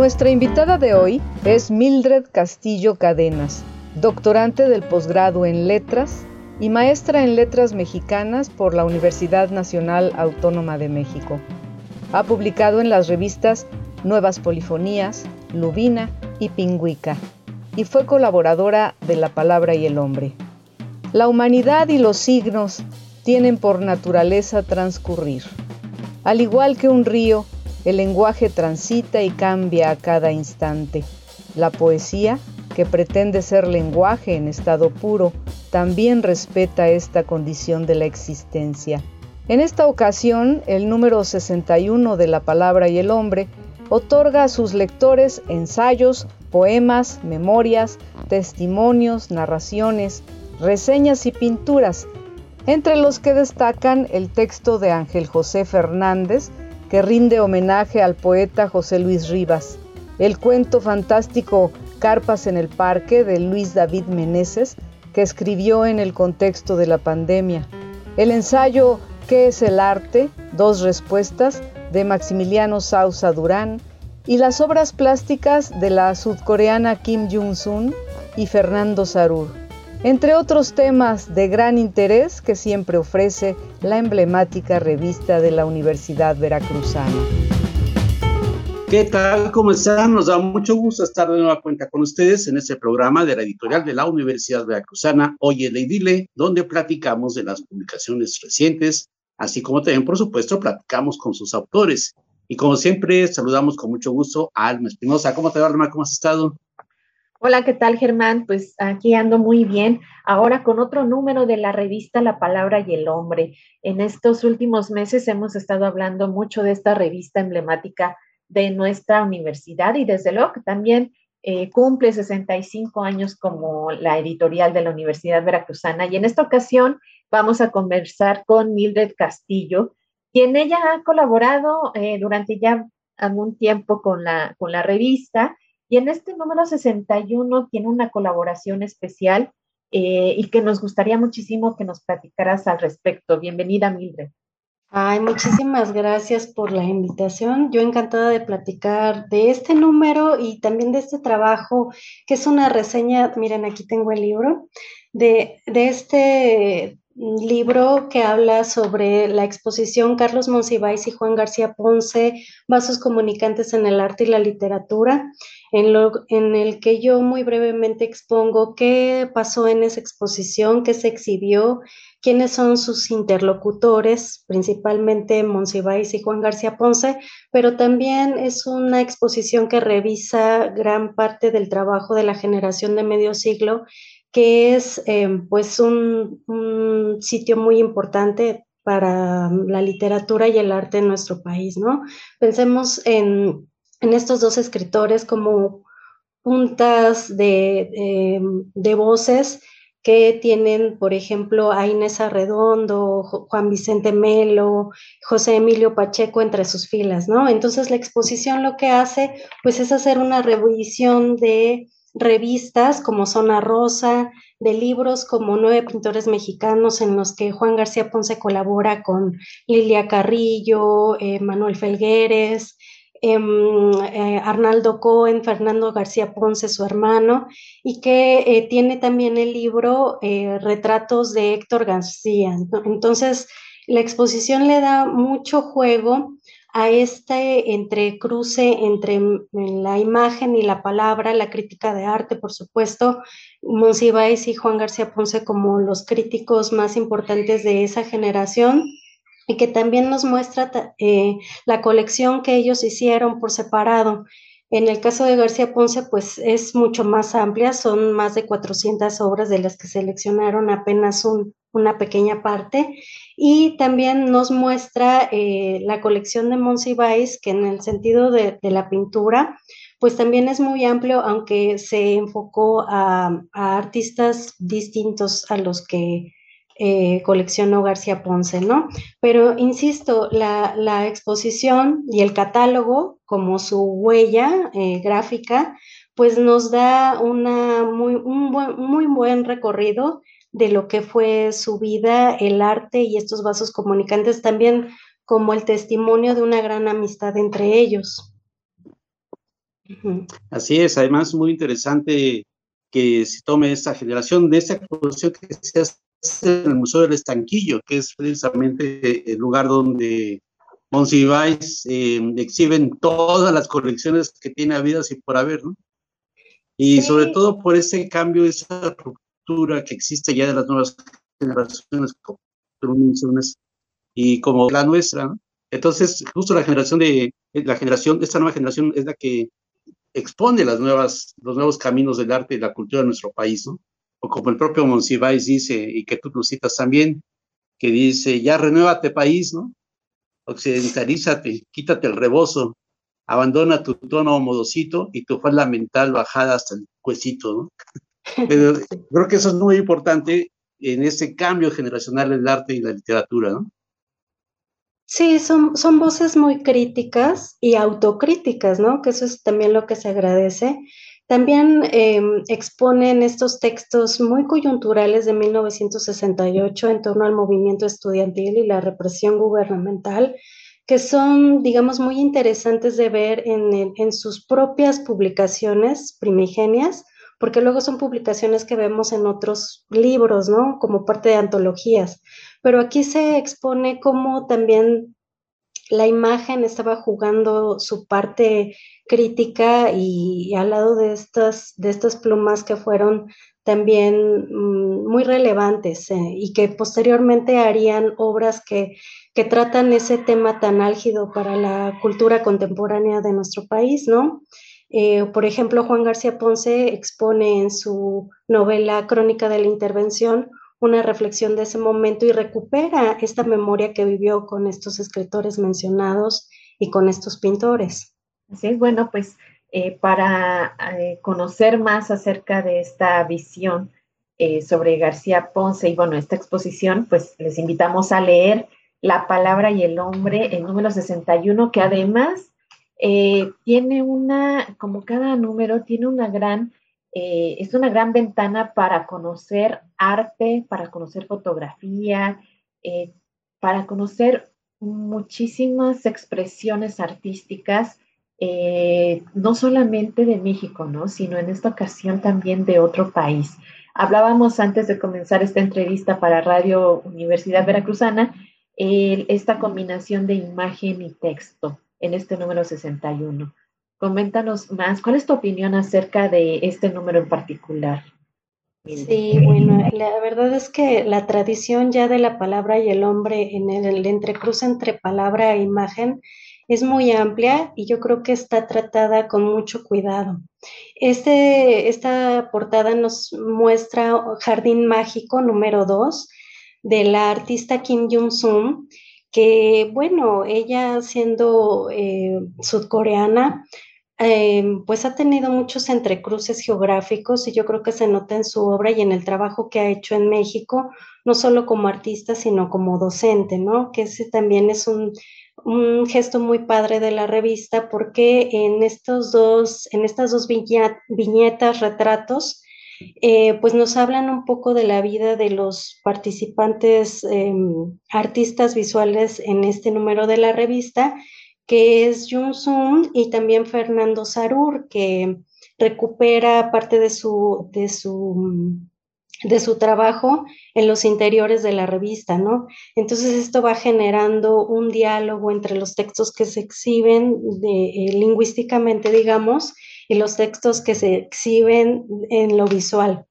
Nuestra invitada de hoy es Mildred Castillo Cadenas, doctorante del posgrado en Letras y maestra en Letras Mexicanas por la Universidad Nacional Autónoma de México. Ha publicado en las revistas Nuevas Polifonías, Lubina y Pingüica, y fue colaboradora de La Palabra y el Hombre. La humanidad y los signos tienen por naturaleza transcurrir. Al igual que un río, el lenguaje transita y cambia a cada instante. La poesía, que pretende ser lenguaje en estado puro, también respeta esta condición de la existencia. En esta ocasión, el número 61 de La Palabra y el Hombre otorga a sus lectores ensayos, poemas, memorias, testimonios, narraciones, reseñas y pinturas, entre los que destacan el texto de Ángel José Fernández, que rinde homenaje al poeta José Luis Rivas, el cuento fantástico Carpas en el Parque de Luis David Meneses, que escribió en el contexto de la pandemia, el ensayo ¿Qué es el arte? Dos respuestas de Maximiliano Sausa Durán. Y las obras plásticas de la sudcoreana Kim Jong-sun y Fernando Sarur entre otros temas de gran interés que siempre ofrece la emblemática revista de la Universidad Veracruzana. ¿Qué tal? ¿Cómo están? Nos da mucho gusto estar de nueva cuenta con ustedes en este programa de la editorial de la Universidad Veracruzana, Oye y Dile, donde platicamos de las publicaciones recientes, así como también, por supuesto, platicamos con sus autores. Y como siempre, saludamos con mucho gusto a Alma Espinosa. ¿Cómo te va, Alma? ¿Cómo has estado? Hola, ¿qué tal Germán? Pues aquí ando muy bien. Ahora con otro número de la revista La Palabra y el Hombre. En estos últimos meses hemos estado hablando mucho de esta revista emblemática de nuestra universidad y desde luego que también eh, cumple 65 años como la editorial de la Universidad Veracruzana. Y en esta ocasión vamos a conversar con Mildred Castillo, quien ella ha colaborado eh, durante ya algún tiempo con la, con la revista y en este número 61 tiene una colaboración especial eh, y que nos gustaría muchísimo que nos platicaras al respecto. Bienvenida, Mildred. Ay, muchísimas gracias por la invitación. Yo encantada de platicar de este número y también de este trabajo, que es una reseña, miren, aquí tengo el libro, de, de este libro que habla sobre la exposición Carlos Monsiváis y Juan García Ponce, Vasos Comunicantes en el Arte y la Literatura, en, lo, en el que yo muy brevemente expongo qué pasó en esa exposición, qué se exhibió, quiénes son sus interlocutores, principalmente Monsiváis y Juan García Ponce, pero también es una exposición que revisa gran parte del trabajo de la generación de medio siglo que es eh, pues un, sitio muy importante para la literatura y el arte en nuestro país, ¿no? Pensemos en, estos dos escritores como puntas de, de, voces que tienen, por ejemplo, a Inés Arredondo, Juan Vicente Melo, José Emilio Pacheco entre sus filas, ¿no? Entonces la exposición lo que hace, pues es hacer una revisión de revistas como Zona Rosa, de libros como Nueve Pintores Mexicanos, en los que Juan García Ponce colabora con Lilia Carrillo, eh, Manuel Felgueres, em, eh, Arnaldo Cohen, Fernando García Ponce, su hermano, y que eh, tiene también el libro Retratos de Héctor García. Entonces, la exposición le da mucho juego a este entrecruce entre la imagen y la palabra, la crítica de arte, por supuesto, Monsiváis y Juan García Ponce como los críticos más importantes de esa generación y que también nos muestra eh, la colección que ellos hicieron por separado. En el caso de García Ponce, pues es mucho más amplia, son más de 400 obras de las que seleccionaron apenas una pequeña parte Y también nos muestra eh, la colección de Monsiváis, que en el sentido de, la pintura, pues también es muy amplio, aunque se enfocó a, artistas distintos a los que eh, coleccionó García Ponce, ¿no? Pero insisto, la, exposición y el catálogo, como su huella eh, gráfica, pues nos da una muy, un muy buen recorrido de lo que fue su vida, el arte y estos vasos comunicantes también como el testimonio de una gran amistad entre ellos. Así es, además muy interesante que se tome esta generación de esta exposición que se hace en el Museo del Estanquillo, que es precisamente el lugar donde Monsiváis eh, exhiben todas las colecciones que tiene habidas y por haber, ¿no? Y sobre todo por ese cambio, esa que existe ya de las nuevas generaciones, y como la nuestra. Entonces, justo la generación de la generación, esta nueva generación es la que expone las nuevas, los nuevos caminos del arte y la cultura de nuestro país, ¿no? O como el propio Monsiváis dice, y que tú lo citas también, que dice, ya renuévate país, ¿no? Occidentalízate, quítate el rebozo, abandona tu tono modosito y tu falda mental bajada hasta el cuecito, ¿no? creo que eso es muy importante en ese cambio generacional del arte y la literatura, ¿no? Sí, son, son voces muy críticas y autocríticas, ¿no? Que eso es también lo que se agradece. También em, exponen estos textos muy coyunturales de 1968 en torno al movimiento estudiantil y la represión gubernamental, que son, digamos, muy interesantes de ver en, en sus propias publicaciones primigenias, porque luego son publicaciones que vemos en otros libros, ¿no? Como parte de antologías. Pero aquí se expone cómo también la imagen estaba jugando su parte crítica y, al lado de estas, de estas plumas que fueron también mm, muy relevantes eh, y que posteriormente harían obras que, que tratan ese tema tan álgido para la cultura contemporánea de nuestro país, ¿no? Eh, por ejemplo, Juan García Ponce expone en su novela Crónica de la Intervención una reflexión de ese momento y recupera esta memoria que vivió con estos escritores mencionados y con estos pintores. Así es, bueno, pues eh, para eh, conocer más acerca de esta visión sobre García Ponce y bueno, esta exposición, pues les invitamos a leer La palabra y el hombre, el número 61, que además eh, tiene una, como cada número, tiene una gran, eh, es una gran ventana para conocer arte, para conocer fotografía, eh, para conocer muchísimas expresiones artísticas, no solamente de México, ¿no? sino en esta ocasión también de otro país. Hablábamos antes de comenzar esta entrevista para Radio Universidad Veracruzana, esta combinación de imagen y texto en este número 61. Coméntanos más, ¿cuál es tu opinión acerca de este número en particular? Sí, bueno, la verdad es que la tradición ya de la palabra y el hombre en el, entrecruz entre palabra e imagen es muy amplia y yo creo que está tratada con mucho cuidado. Este, esta portada nos muestra Jardín Mágico número 2 de la artista Kim Jong-sum que bueno, ella siendo eh, sudcoreana, eh, pues ha tenido muchos entrecruces geográficos y yo creo que se nota en su obra y en el trabajo que ha hecho en México, no solo como artista, sino como docente, ¿no? Que ese también es un, un gesto muy padre de la revista porque en estos dos, en estas dos viñetas, retratos, eh, pues nos hablan un poco de la vida de los participantes em, artistas visuales en este número de la revista, que es Jun Sun y también Fernando Sarur, que recupera parte de su, de su, de su trabajo en los interiores de la revista, ¿no? Entonces esto va generando un diálogo entre los textos que se exhiben eh, lingüísticamente, digamos, y los textos que se exhiben en lo visual.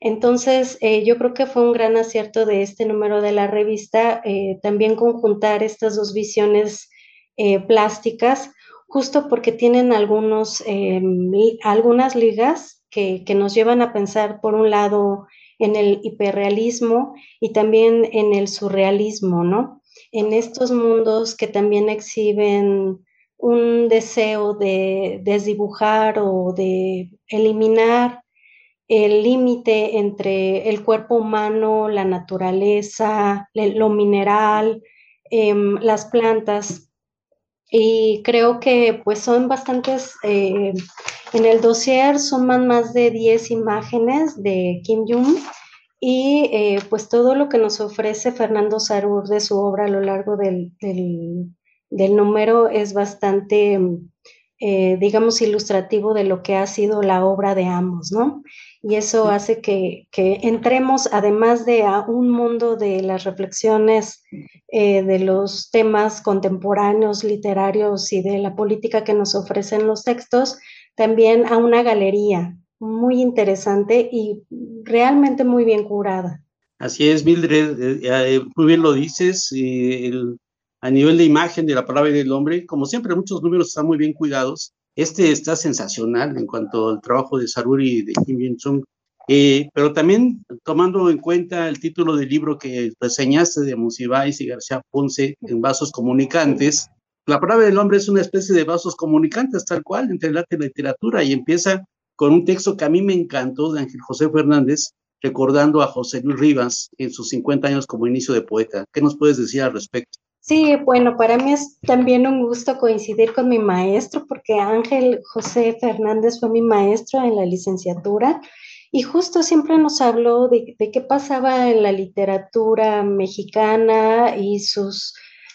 Entonces, eh, yo creo que fue un gran acierto de este número de la revista eh, también conjuntar estas dos visiones eh, plásticas, justo porque tienen algunos, algunas ligas que, que, nos llevan a pensar, por un lado, en el hiperrealismo y también en el surrealismo, ¿no? En estos mundos que también exhiben un deseo de desdibujar o de eliminar el límite entre el cuerpo humano, la naturaleza, lo mineral, em, las plantas. Y creo que pues son bastantes, eh, en el dossier suman más de 10 imágenes de Kim Jong y eh, pues todo lo que nos ofrece Fernando Sarur de su obra a lo largo del, número es bastante, eh, digamos, ilustrativo de lo que ha sido la obra de ambos, ¿no? Y eso hace que, que entremos, además de a un mundo de las reflexiones eh, de los temas contemporáneos, literarios y de la política que nos ofrecen los textos, también a una galería muy interesante y realmente muy bien curada. Así es, Mildred, eh, muy bien lo dices. A nivel de imagen de la palabra del hombre, como siempre, muchos números están muy bien cuidados. Este está sensacional en cuanto al trabajo de Saruri y de Kim Jong-sung. Eh, pero también tomando en cuenta el título del libro que reseñaste de Monsiváis y García Ponce en Vasos Comunicantes, la palabra del hombre es una especie de vasos comunicantes, tal cual, entre el arte y la literatura, y empieza con un texto que a mí me encantó de Ángel José Fernández, recordando a José Luis Rivas en sus 50 años como inicio de poeta. ¿Qué nos puedes decir al respecto? Sí, bueno, para mí es también un gusto coincidir con mi maestro, porque Ángel José Fernández fue mi maestro en la licenciatura y justo siempre nos habló de, qué pasaba en la literatura mexicana y sus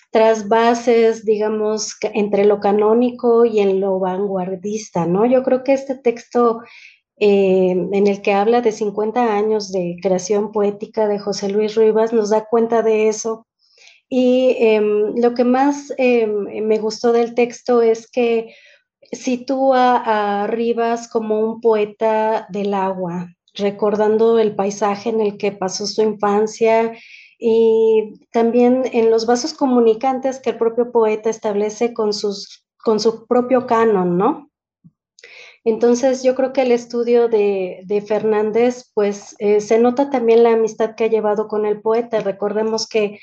trasvases, digamos, entre lo canónico y en lo vanguardista, ¿no? Yo creo que este texto eh, en el que habla de 50 años de creación poética de José Luis Rivas nos da cuenta de eso. Y em, lo que más em, me gustó del texto es que sitúa a Rivas como un poeta del agua, recordando el paisaje en el que pasó su infancia y también en los vasos comunicantes que el propio poeta establece con, sus, con su propio canon, ¿no? Entonces yo creo que el estudio de, de Fernández, pues eh, se nota también la amistad que ha llevado con el poeta. Recordemos que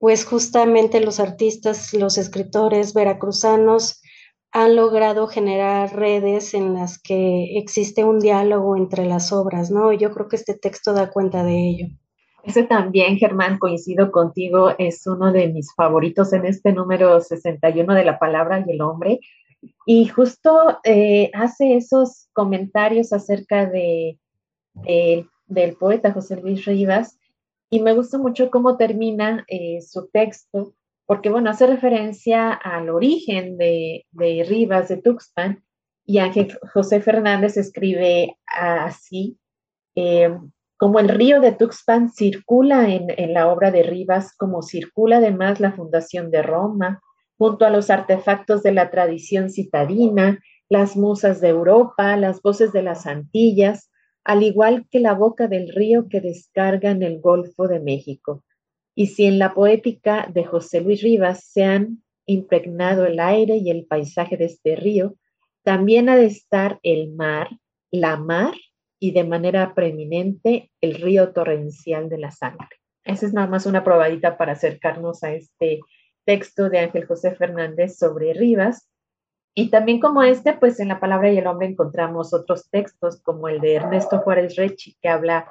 pues justamente los artistas, los escritores veracruzanos han logrado generar redes en las que existe un diálogo entre las obras, ¿no? Yo creo que este texto da cuenta de ello. Ese también, Germán, coincido contigo, es uno de mis favoritos en este número 61 de la palabra y el hombre. Y justo eh, hace esos comentarios acerca de, del poeta José Luis Rivas. Y me gusta mucho cómo termina eh, su texto, porque, bueno, hace referencia al origen de, de Rivas, de Tuxpan, y Ángel José Fernández escribe así. Eh, como el río de Tuxpan circula en, la obra de Rivas, como circula además la fundación de Roma, junto a los artefactos de la tradición citadina, las musas de Europa, las voces de las Antillas, al igual que la boca del río que descarga en el Golfo de México. Y si en la poética de José Luis Rivas se han impregnado el aire y el paisaje de este río, también ha de estar el mar, la mar y de manera preeminente el río torrencial de la sangre. Esa es nada más una probadita para acercarnos a este texto de Ángel José Fernández sobre Rivas. Y también como este, pues en La Palabra y el Hombre encontramos otros textos como el de Ernesto Juárez Rechi, que habla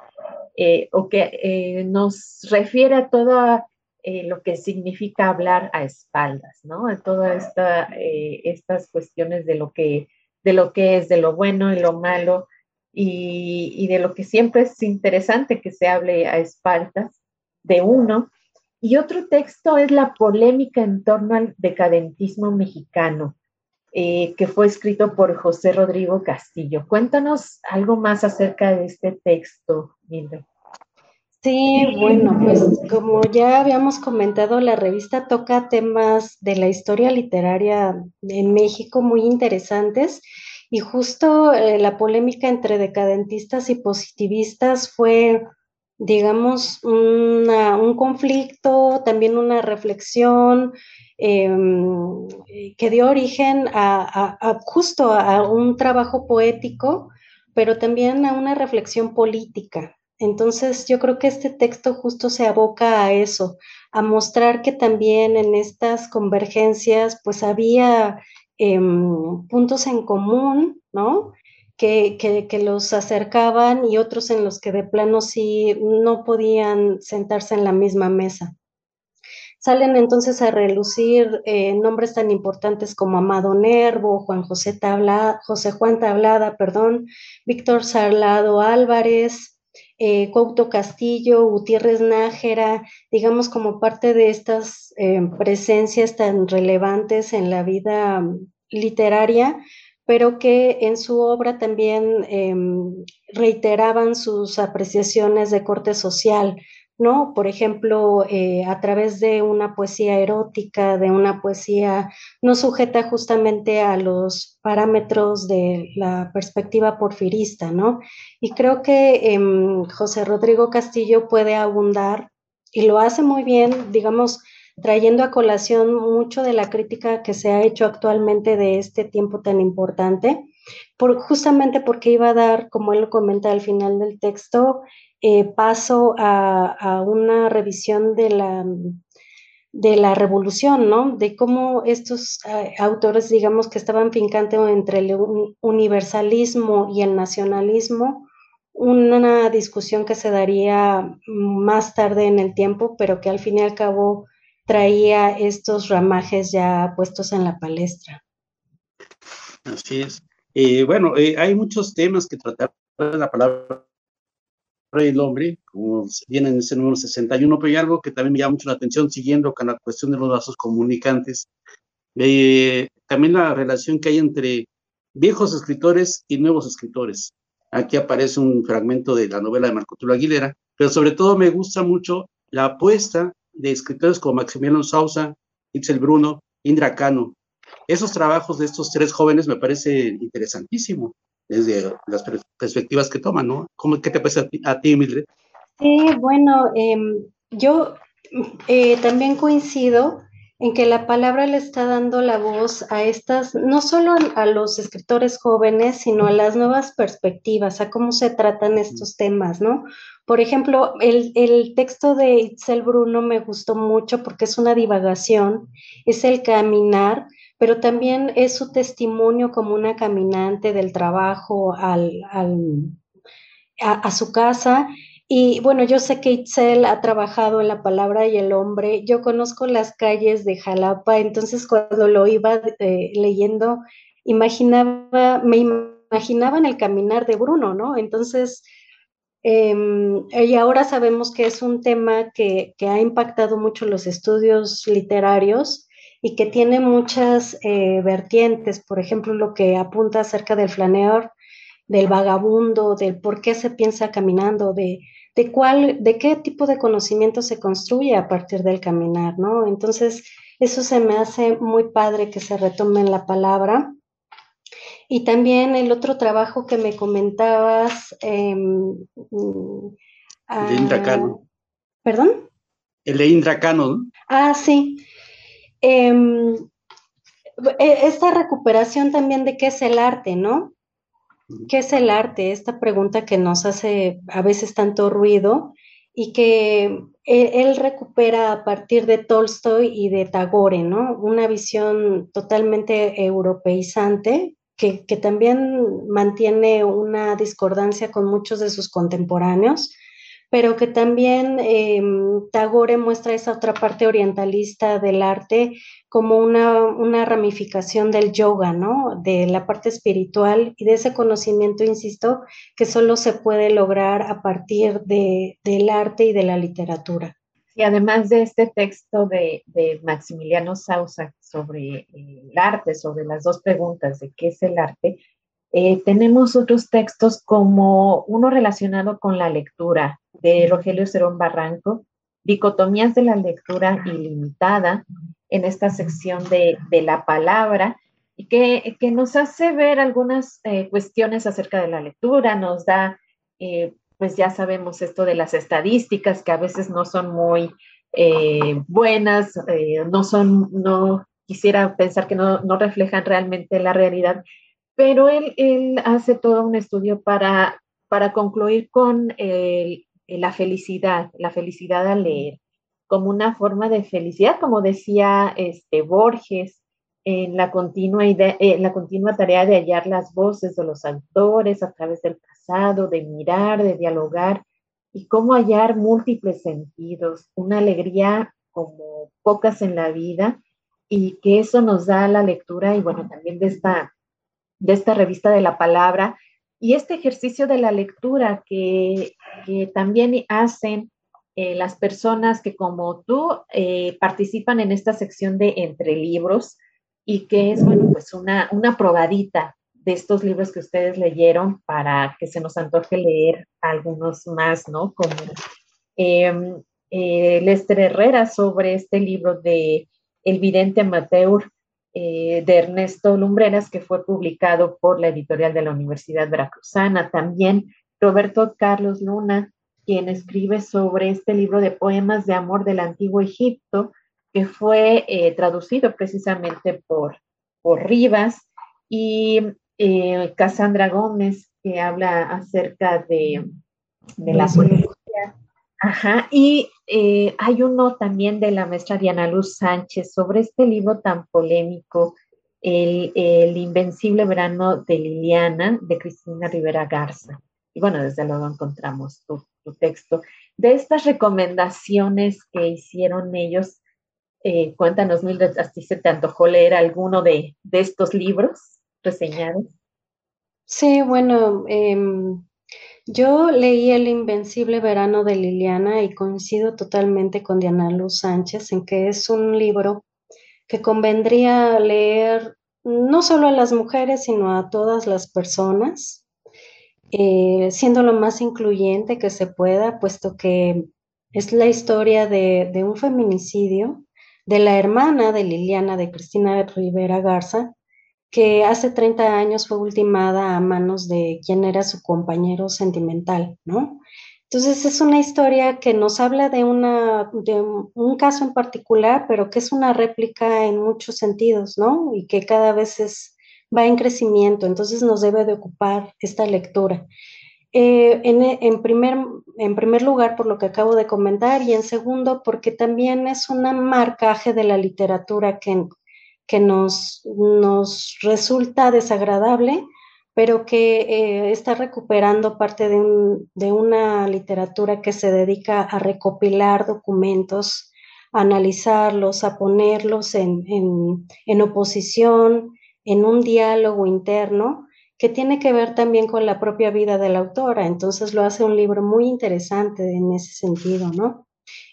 eh, o que eh, nos refiere a todo eh, lo que significa hablar a espaldas, ¿no? A todas esta, estas cuestiones de lo, que, de lo que es, de lo bueno y lo malo, y, de lo que siempre es interesante que se hable a espaldas de uno. Y otro texto es la polémica en torno al decadentismo mexicano, eh, que fue escrito por José Rodrigo Castillo. Cuéntanos algo más acerca de este texto, Mildred. Sí, bueno, pues como ya habíamos comentado, la revista toca temas de la historia literaria en México muy interesantes y justo eh, la polémica entre decadentistas y positivistas fue, digamos, un conflicto, también una reflexión em, que dio origen a, justo a un trabajo poético, pero también a una reflexión política. Entonces yo creo que este texto justo se aboca a eso, a mostrar que también en estas convergencias pues había em, puntos en común, ¿no? Que, los acercaban y otros en los que de plano sí no podían sentarse en la misma mesa. Salen entonces a relucir eh, nombres tan importantes como Amado Nervo, Juan José, Tabla, José Juan Tablada, perdón, Víctor Salado Álvarez, eh, Couto Castillo, Gutiérrez Nájera, digamos como parte de estas eh, presencias tan relevantes en la vida mm, literaria, pero que en su obra también em, reiteraban sus apreciaciones de corte social, ¿no? Por ejemplo, eh, a través de una poesía erótica, de una poesía no sujeta justamente a los parámetros de la perspectiva porfirista, ¿no? Y creo que em, José Rodrigo Castillo puede abundar y lo hace muy bien, digamos, trayendo a colación mucho de la crítica que se ha hecho actualmente de este tiempo tan importante, por, justamente porque iba a dar, como él lo comenta al final del texto, eh, paso a, una revisión de la, de la revolución, ¿no? De cómo estos eh, autores, digamos, que estaban fincando entre el universalismo y el nacionalismo, una discusión que se daría más tarde en el tiempo, pero que al fin y al cabo traía estos ramajes ya puestos en la palestra. Así es. Eh, bueno, hay muchos temas que tratar la palabra el hombre, como viene en ese número 61, pero hay algo que también me llama mucho la atención, siguiendo con la cuestión de los vasos comunicantes, eh, también la relación que hay entre viejos escritores y nuevos escritores. Aquí aparece un fragmento de la novela de Marco Tulio Aguilera, pero sobre todo me gusta mucho la apuesta de escritores como Maximiliano Sousa, Itzel Bruno, Indra Cano. Esos trabajos de estos tres jóvenes me parece interesantísimo desde las perspectivas que toman, ¿no? ¿Cómo, ¿Qué te parece a ti, Mildred? Sí, bueno, em, yo eh, también coincido en que la palabra le está dando la voz a estas, no solo a los escritores jóvenes, sino a las nuevas perspectivas, a cómo se tratan estos temas, ¿no? Por ejemplo, el, el texto de Itzel Bruno me gustó mucho porque es una divagación, es el caminar, pero también es su testimonio como una caminante del trabajo al, a, su casa. Y bueno, yo sé que Itzel ha trabajado en la palabra y el hombre. Yo conozco las calles de Jalapa, entonces cuando lo iba eh, leyendo, imaginaba, me imaginaba en el caminar de Bruno, ¿no? Entonces, em, y ahora sabemos que es un tema que, que ha impactado mucho los estudios literarios y que tiene muchas eh, vertientes, por ejemplo, lo que apunta acerca del flaneor, del vagabundo, del por qué se piensa caminando, de, de, cuál, de qué tipo de conocimiento se construye a partir del caminar, ¿no? Entonces, eso se me hace muy padre que se retome en la palabra. Y también el otro trabajo que me comentabas. Eh, el de Indracano. ¿Perdón? El de Indracano, ¿no? Ah, sí. Em, e, esta recuperación también de qué es el arte, ¿no? ¿Qué es el arte? Esta pregunta que nos hace a veces tanto ruido y que e, él, recupera a partir de Tolstoy y de Tagore, ¿no? Una visión totalmente europeizante que, que también mantiene una discordancia con muchos de sus contemporáneos pero que también em, Tagore muestra esa otra parte orientalista del arte como una, ramificación del yoga, ¿no? De la parte espiritual y de ese conocimiento, insisto, que solo se puede lograr a partir de, del arte y de la literatura. Y además de este texto de, Maximiliano Sausa sobre el arte, sobre las dos preguntas de qué es el arte, eh, tenemos otros textos como uno relacionado con la lectura, de Rogelio Cerón Barranco, Dicotomías de la lectura ilimitada, en esta sección de, la palabra, y que, nos hace ver algunas eh, cuestiones acerca de la lectura, nos da, eh, pues ya sabemos esto de las estadísticas, que a veces no son muy eh, buenas, no son, no quisiera pensar que no, no reflejan realmente la realidad, pero él, él hace todo un estudio para, para concluir con el la felicidad, la felicidad al leer, como una forma de felicidad, como decía este, Borges, en la, continua idea, en la continua tarea de hallar las voces de los autores a través del pasado, de mirar, de dialogar, y cómo hallar múltiples sentidos, una alegría como pocas en la vida, y que eso nos da la lectura y bueno, también de esta, de esta revista de la palabra y este ejercicio de la lectura que, también hacen eh, las personas que como tú eh, participan en esta sección de entre libros y que es, bueno, pues una, una probadita de estos libros que ustedes leyeron para que se nos antoje leer algunos más, ¿no? Como em, eh, Lester Herrera sobre este libro de El vidente amateur eh, de Ernesto Lumbreras, que fue publicado por la editorial de la Universidad Veracruzana. También Roberto Carlos Luna, quien escribe sobre este libro de poemas de amor del antiguo Egipto, que fue eh, traducido precisamente por, por Rivas, y eh, Cassandra Gómez, que habla acerca de, de la poesía Ajá, y eh, hay uno también de la maestra Diana Luz Sánchez sobre este libro tan polémico, El, Invencible Verano de Liliana, de Cristina Rivera Garza. Y bueno, desde luego encontramos tu, texto. De estas recomendaciones que hicieron ellos, eh, cuéntanos, Mildred, ¿así se te antojó leer alguno de, de estos libros reseñados? Sí, bueno, eh, yo leí El Invencible Verano de Liliana y coincido totalmente con Diana Luz Sánchez en que es un libro que convendría leer no solo a las mujeres, sino a todas las personas, eh, siendo lo más incluyente que se pueda, puesto que es la historia de, de un feminicidio de la hermana de Liliana, de Cristina Rivera Garza, que hace 30 años fue ultimada a manos de quien era su compañero sentimental, ¿no? Entonces es una historia que nos habla de, una, de un caso en particular, pero que es una réplica en muchos sentidos, ¿no? Y que cada vez va en crecimiento, entonces nos debe de ocupar esta lectura. Eh, en, en, primer, en primer lugar, por lo que acabo de comentar, y en segundo, porque también es un marcaje de la literatura que que nos, nos resulta desagradable, pero que eh, está recuperando parte de, una literatura que se dedica a recopilar documentos, a analizarlos, a ponerlos en, en oposición, en un diálogo interno que tiene que ver también con la propia vida de la autora. Entonces lo hace un libro muy interesante en ese sentido, ¿no?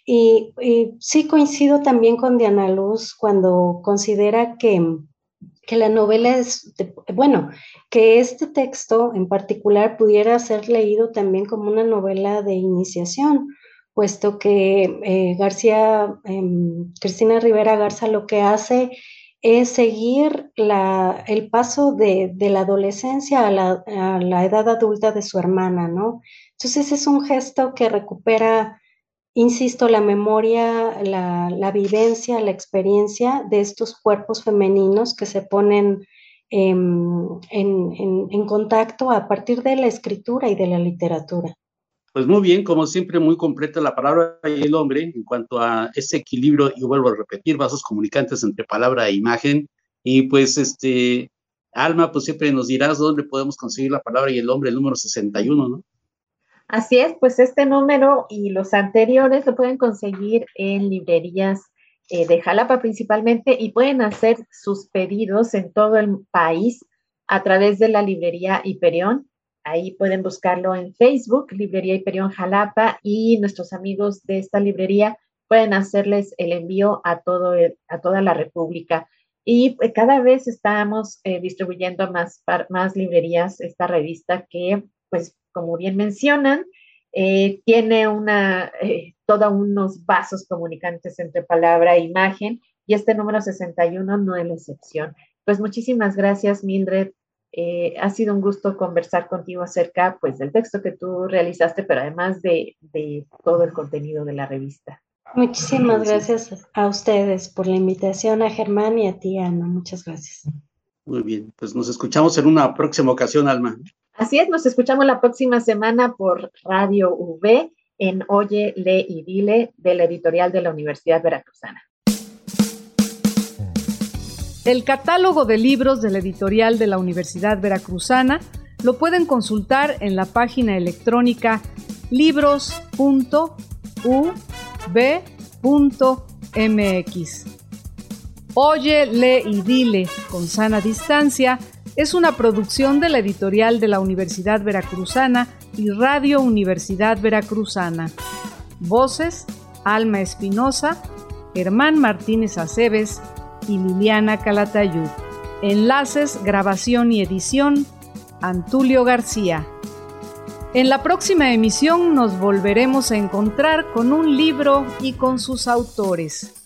Y, sí coincido también con Diana Luz cuando considera que, que la novela es, bueno, que este texto en particular pudiera ser leído también como una novela de iniciación, puesto que eh, García, em, Cristina Rivera Garza lo que hace es seguir la, el paso de, de la adolescencia a la, a la, edad adulta de su hermana, ¿no? Entonces es un gesto que recupera insisto, la memoria, la, vivencia, la experiencia de estos cuerpos femeninos que se ponen em, en, contacto a partir de la escritura y de la literatura. Pues muy bien, como siempre, muy completa la palabra y el hombre en cuanto a ese equilibrio, y vuelvo a repetir, vasos comunicantes entre palabra e imagen. Y pues, este, Alma, pues siempre nos dirás dónde podemos conseguir la palabra y el hombre, el número 61, ¿no? Así es, pues este número y los anteriores lo pueden conseguir en librerías eh, de Jalapa principalmente y pueden hacer sus pedidos en todo el país a través de la librería Hiperión. Ahí pueden buscarlo en Facebook, Librería Hiperión Jalapa, y nuestros amigos de esta librería pueden hacerles el envío a, todo a toda la República. Y eh, cada vez estamos eh, distribuyendo más, más librerías esta revista que pues como bien mencionan, eh, tiene una, eh, todos unos vasos comunicantes entre palabra e imagen y este número 61 no es la excepción. Pues muchísimas gracias, Mildred. Eh, ha sido un gusto conversar contigo acerca pues, del texto que tú realizaste, pero además de, de todo el contenido de la revista. Muchísimas gracias a ustedes por la invitación, a Germán y a ti, Ana. Muchas gracias. Muy bien, pues nos escuchamos en una próxima ocasión, Alma. Así es, nos escuchamos la próxima semana por Radio V en Oye, Lee y Dile de la editorial de la Universidad Veracruzana. El catálogo de libros de la editorial de la Universidad Veracruzana lo pueden consultar en la página electrónica libros.ub.mx. Oye, lee y dile con sana distancia es una producción de la editorial de la Universidad Veracruzana y Radio Universidad Veracruzana. Voces, Alma Espinosa, Germán Martínez Aceves y Liliana Calatayud. Enlaces, grabación y edición, Antulio García. En la próxima emisión nos volveremos a encontrar con un libro y con sus autores.